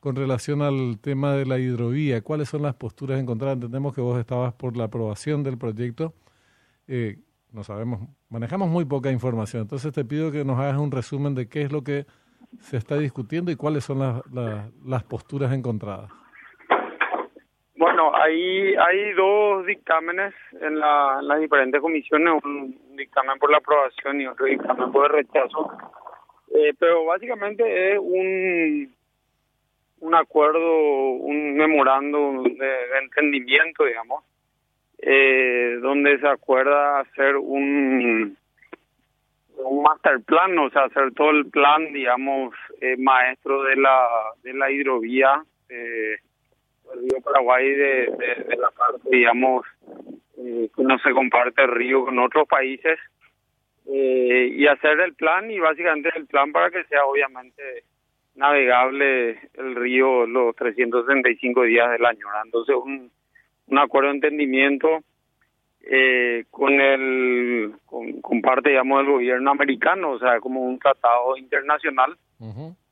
con relación al tema de la hidrovía. ¿Cuáles son las posturas encontradas? Entendemos que vos estabas por la aprobación del proyecto. Eh, no sabemos, manejamos muy poca información. Entonces te pido que nos hagas un resumen de qué es lo que se está discutiendo y cuáles son las, las, posturas encontradas. Bueno, hay, hay dos dictámenes en, la, las diferentes comisiones, un dictamen por la aprobación y otro dictamen por el rechazo. Eh, pero básicamente es un, un acuerdo, un memorando de entendimiento, digamos, eh, donde se acuerda hacer un un master plan, o sea, hacer todo el plan, digamos, eh, maestro de la de la hidrovía eh, del río Paraguay de, de, la parte, digamos, eh, que no se comparte el río con otros países eh, y hacer el plan y básicamente el plan para que sea obviamente navegable el río los 365 días del año. Entonces, un un acuerdo de entendimiento eh, con el con, parte digamos del gobierno americano o sea como un tratado internacional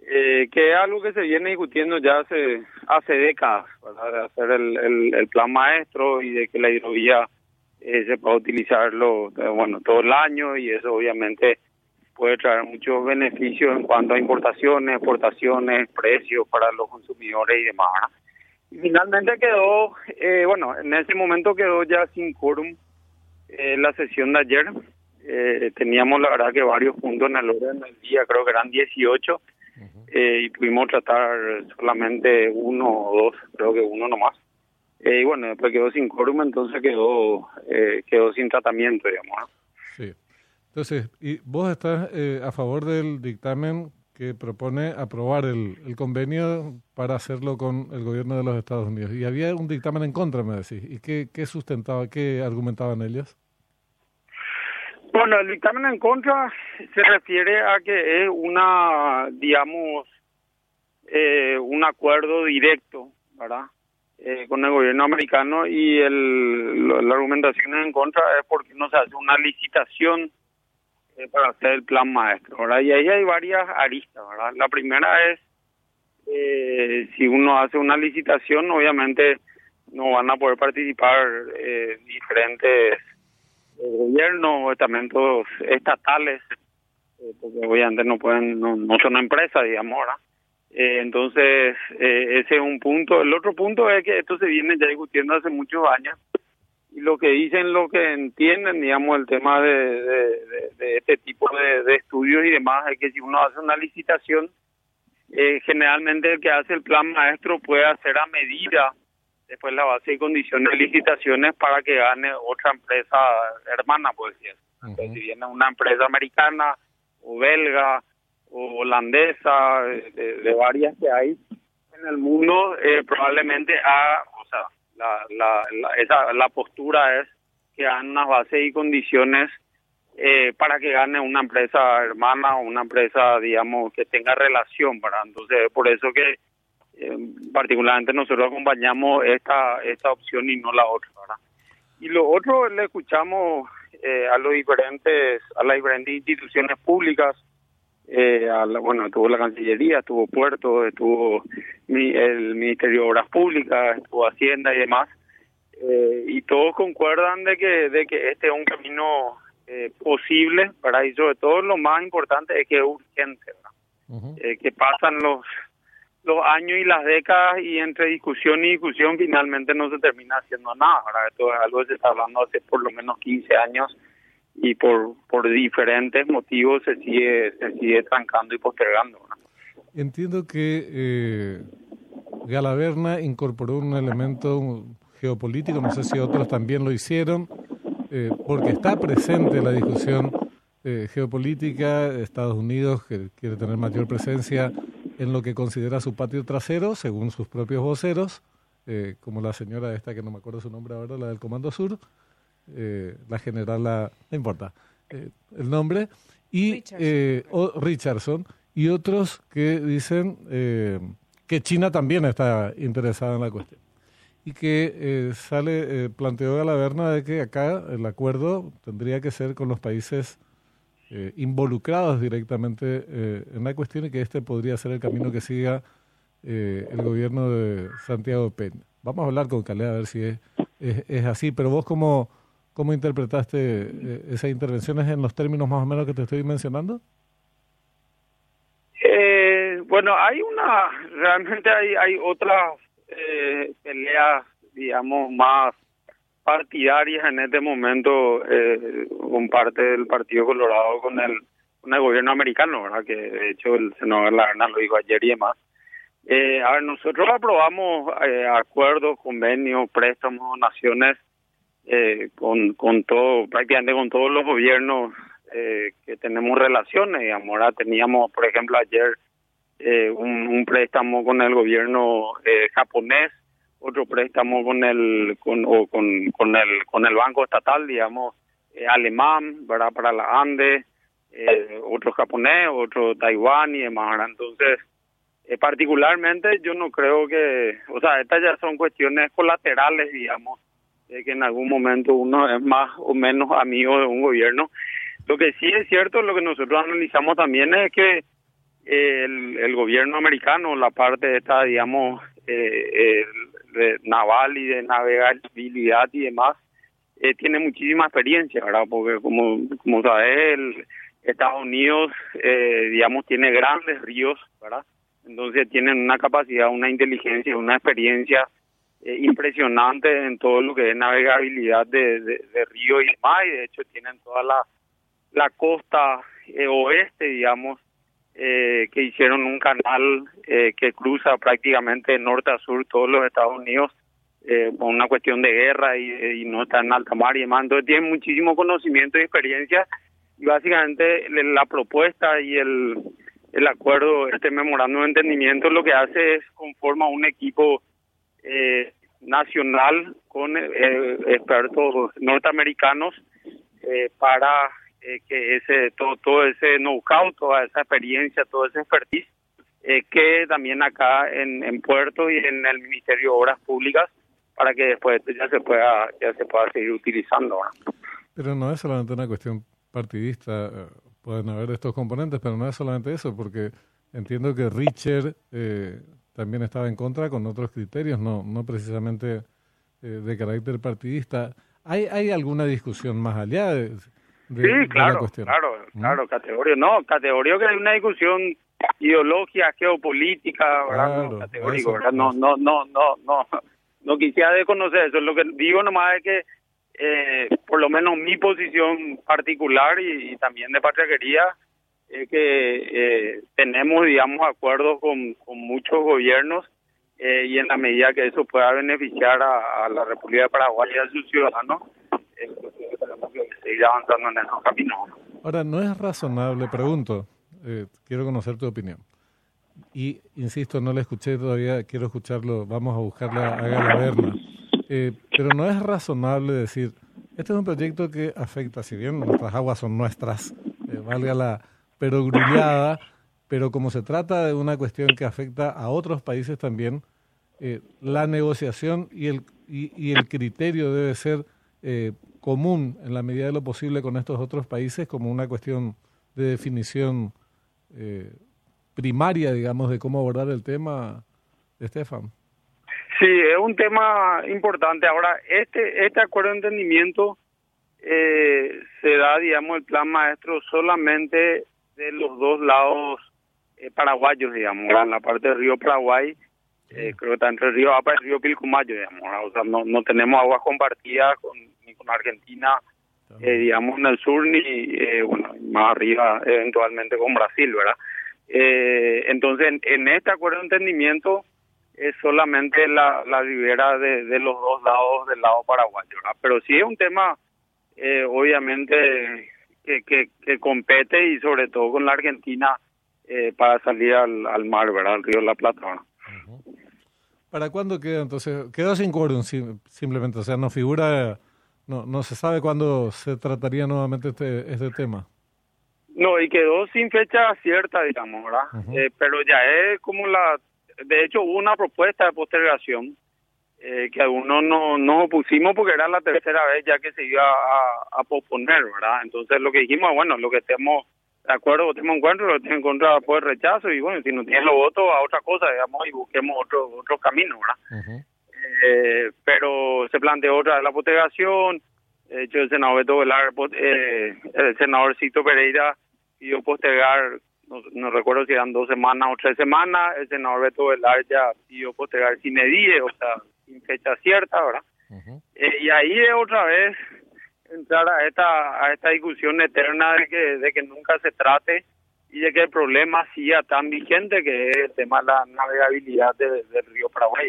eh, que es algo que se viene discutiendo ya hace hace décadas de hacer el, el, plan maestro y de que la hidrovía eh, se pueda utilizarlo bueno todo el año y eso obviamente puede traer muchos beneficios en cuanto a importaciones exportaciones precios para los consumidores y demás finalmente quedó, eh, bueno, en ese momento quedó ya sin quórum eh, la sesión de ayer. Eh, teníamos la verdad que varios puntos en el orden del día, creo que eran 18, y pudimos tratar solamente uno o dos, creo que uno nomás. y bueno, después quedó sin quórum, entonces quedó quedó sin tratamiento, digamos. Sí. Entonces, ¿y vos estás a favor del dictamen que propone aprobar el, el, convenio para hacerlo con el gobierno de los Estados Unidos. Y había un dictamen en contra, me decís. ¿Y qué, qué sustentaba, qué argumentaban ellos? Bueno, el dictamen en contra se refiere a que es una, digamos, eh, un acuerdo directo, ¿verdad? Eh, con el gobierno americano y el, la argumentación en contra es porque no se hace una licitación eh, para hacer el plan maestro, ¿verdad? Y ahí hay varias aristas. La primera es, eh, si uno hace una licitación, obviamente no van a poder participar eh, diferentes eh, gobiernos o estamentos estatales, porque obviamente no pueden, no, no son empresas, digamos, ¿verdad? entonces, ese es un punto. El otro punto es que esto se viene ya discutiendo hace muchos años lo que dicen, lo que entienden, digamos, el tema de, de, este tipo de, estudios y demás, es que si uno hace una licitación, eh, generalmente el que hace el plan maestro puede hacer a medida después la base y condiciones de licitaciones para que gane otra empresa hermana, pues decir. Si viene una empresa americana o belga o holandesa, de, varias que hay en el mundo, eh, probablemente a, o sea, la, la, la, esa, la postura es que hagan unas bases y condiciones eh, para que gane una empresa hermana o una empresa, digamos, que tenga relación, ¿verdad? Entonces, por eso que eh, particularmente nosotros acompañamos esta esta opción y no la otra. Y lo otro, le escuchamos eh, a los diferentes, a las diferentes instituciones públicas, eh, bueno, estuvo la Cancillería, estuvo Puerto, estuvo el Ministerio de Obras Públicas, estuvo Hacienda y demás, eh, y todos concuerdan de que de que este es un camino eh, posible para y sobre todo lo más importante es que es urgente, eh, que pasan los los años y las décadas y entre discusión y discusión finalmente no se termina haciendo nada. Ahora esto es algo que se está hablando hace por lo menos 15 años y por por diferentes motivos se sigue se sigue trancando y postergando. Entiendo que eh, Galaverna incorporó un elemento geopolítico, no sé si otros también lo hicieron, eh, porque está presente la discusión eh, geopolítica, Estados Unidos que quiere tener mayor presencia en lo que considera su patio trasero, según sus propios voceros, eh, como la señora esta que no me acuerdo su nombre ahora, la del Comando Sur, eh, la general, la, no importa eh, el nombre, y Richardson. Richardson, y otros que dicen que China también está interesada en la cuestión. Y que sale, planteó Galaverna de que acá el acuerdo tendría que ser con los países involucrados directamente en la cuestión y que este podría ser el camino que siga eh, el gobierno de Santiago Peña. Vamos a hablar con Calea a ver si es, es, así, pero vos cómo, cómo interpretaste eh, esas intervenciones en los términos más o menos que te estoy mencionando? Eh, bueno, hay una, realmente hay, hay otras eh, peleas, digamos, más partidarias en este momento eh, con parte del Partido Colorado con el, con el gobierno americano, ¿verdad? Que de hecho el senador Larna lo dijo ayer y demás. Eh, a ver, nosotros aprobamos eh, acuerdos, convenios, préstamos, donaciones eh, con, con todo, prácticamente con todos los gobiernos eh, que tenemos relaciones. Digamos, ahora teníamos, por ejemplo, ayer eh, un, préstamo con el gobierno eh, japonés, otro préstamo con el con, o con, con el con el banco estatal, digamos, eh, alemán, ¿verdad? Para la Ande, eh, otro japonés, otro Taiwán y demás. Entonces, eh, particularmente yo no creo que, o sea, estas ya son cuestiones colaterales, digamos, de que en algún momento uno es más o menos amigo de un gobierno. Lo que sí es cierto, lo que nosotros analizamos también es que el, el gobierno americano, la parte esta, digamos, eh, de naval y de navegabilidad y demás, eh, tiene muchísima experiencia, ¿verdad? Porque como, como sabes, el Estados Unidos, eh, digamos, tiene grandes ríos, ¿verdad? Entonces tienen una capacidad, una inteligencia, una experiencia eh, impresionante en todo lo que es navegabilidad de, río y demás, y de hecho tienen toda la, la costa eh, oeste, digamos, eh, que hicieron un canal eh, que cruza prácticamente norte a sur todos los Estados Unidos por una cuestión de guerra y, y, no está en alta mar y demás. Entonces tienen muchísimo conocimiento y experiencia y básicamente la propuesta y el, el acuerdo, este memorando de entendimiento lo que hace es conforma un equipo eh, nacional con eh, expertos norteamericanos eh, para eh, que ese todo, todo ese know-how, toda esa experiencia, todo ese expertise, eh, que también acá en, en Puerto y en el Ministerio de Obras Públicas para que después ya se pueda ya se pueda seguir utilizando. Pero no es solamente una cuestión partidista, pueden haber estos componentes, pero no es solamente eso, porque entiendo que Richard eh, también estaba en contra con otros criterios, no no precisamente eh, de carácter partidista. ¿Hay, ¿Hay alguna discusión más allá de, de, sí, claro, claro, ¿Mm? claro, categoría. No, categoría que hay una discusión ideológica, geopolítica, ¿verdad? Claro, no, categórico, ¿verdad? No, no, no, no, no, no quisiera desconocer eso. Lo que digo nomás es que, eh, por lo menos mi posición particular y, y también de patriaquería, es que eh, tenemos, digamos, acuerdos con, muchos gobiernos eh, y en la medida que eso pueda beneficiar a, la República de Paraguay y a sus ciudadanos, eh, seguir avanzando en esos caminos. Ahora, ¿no es razonable, pregunto, eh, quiero conocer tu opinión, y insisto, no la escuché todavía, quiero escucharlo, vamos a buscarla a Galaverna, eh, pero no es razonable decir, este es un proyecto que afecta, si bien nuestras aguas son nuestras, valga la perogrullada, pero como se trata de una cuestión que afecta a otros países también, eh, la negociación y el, y, y el criterio debe ser eh, común en la medida de lo posible con estos otros países como una cuestión de definición eh, primaria, digamos, de cómo abordar el tema, Estefan. Sí, es un tema importante. Ahora, este este acuerdo de entendimiento eh, se da, digamos, el plan maestro solamente de los dos lados eh, paraguayos, digamos, en la parte del río Paraguay, eh, creo que está entre el río Apa y el río Pilcomayo, digamos, o sea, no, no tenemos aguas compartidas con, ni con Argentina, eh, digamos, en el sur, ni, eh, bueno, más arriba, eventualmente con Brasil, ¿verdad? Eh, entonces, en, en, este acuerdo de entendimiento es solamente la, la ribera de, de los dos lados del lado paraguayo, ¿verdad? Pero sí es un tema, eh, obviamente, que, que, que compete y sobre todo con la Argentina eh, para salir al, al mar, ¿verdad? Al río de la Plata. Uh -huh. ¿Para cuándo queda entonces? Quedó sin quórum simplemente, o sea, no figura, no, no se sabe cuándo se trataría nuevamente este, este tema. No, y quedó sin fecha cierta, digamos, ¿verdad? Uh -huh. eh, pero ya es como la, de hecho hubo una propuesta de postergación eh, que algunos no nos opusimos porque era la tercera vez ya que se iba a, a, posponer, ¿verdad? Entonces lo que dijimos, bueno, lo que estemos de acuerdo, votemos en contra, lo tienen en contra por rechazo y bueno, si no tienen los votos a otra cosa, digamos, y busquemos otro otro camino, ¿verdad? eh, pero se planteó otra vez la postergación, de hecho el senador Beto Velar, eh, el senador Cito Pereira pidió postergar, no, recuerdo si eran dos semanas o tres semanas, el senador Beto Velar ya pidió postergar sin edie, o sea, sin fecha cierta, ¿verdad? eh, y ahí es otra vez entrar a esta a esta discusión eterna de que de que nunca se trate y de que el problema siga tan vigente que es el tema de la navegabilidad del río Paraguay.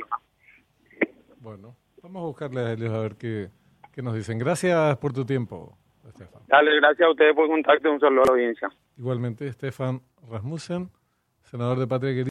Bueno, vamos a buscarle a ellos a ver qué, qué nos dicen. Gracias por tu tiempo, Estefan. Dale, gracias a ustedes por contacto. Un saludo a la audiencia. Igualmente, Estefan Rasmussen, senador de Patria Querida.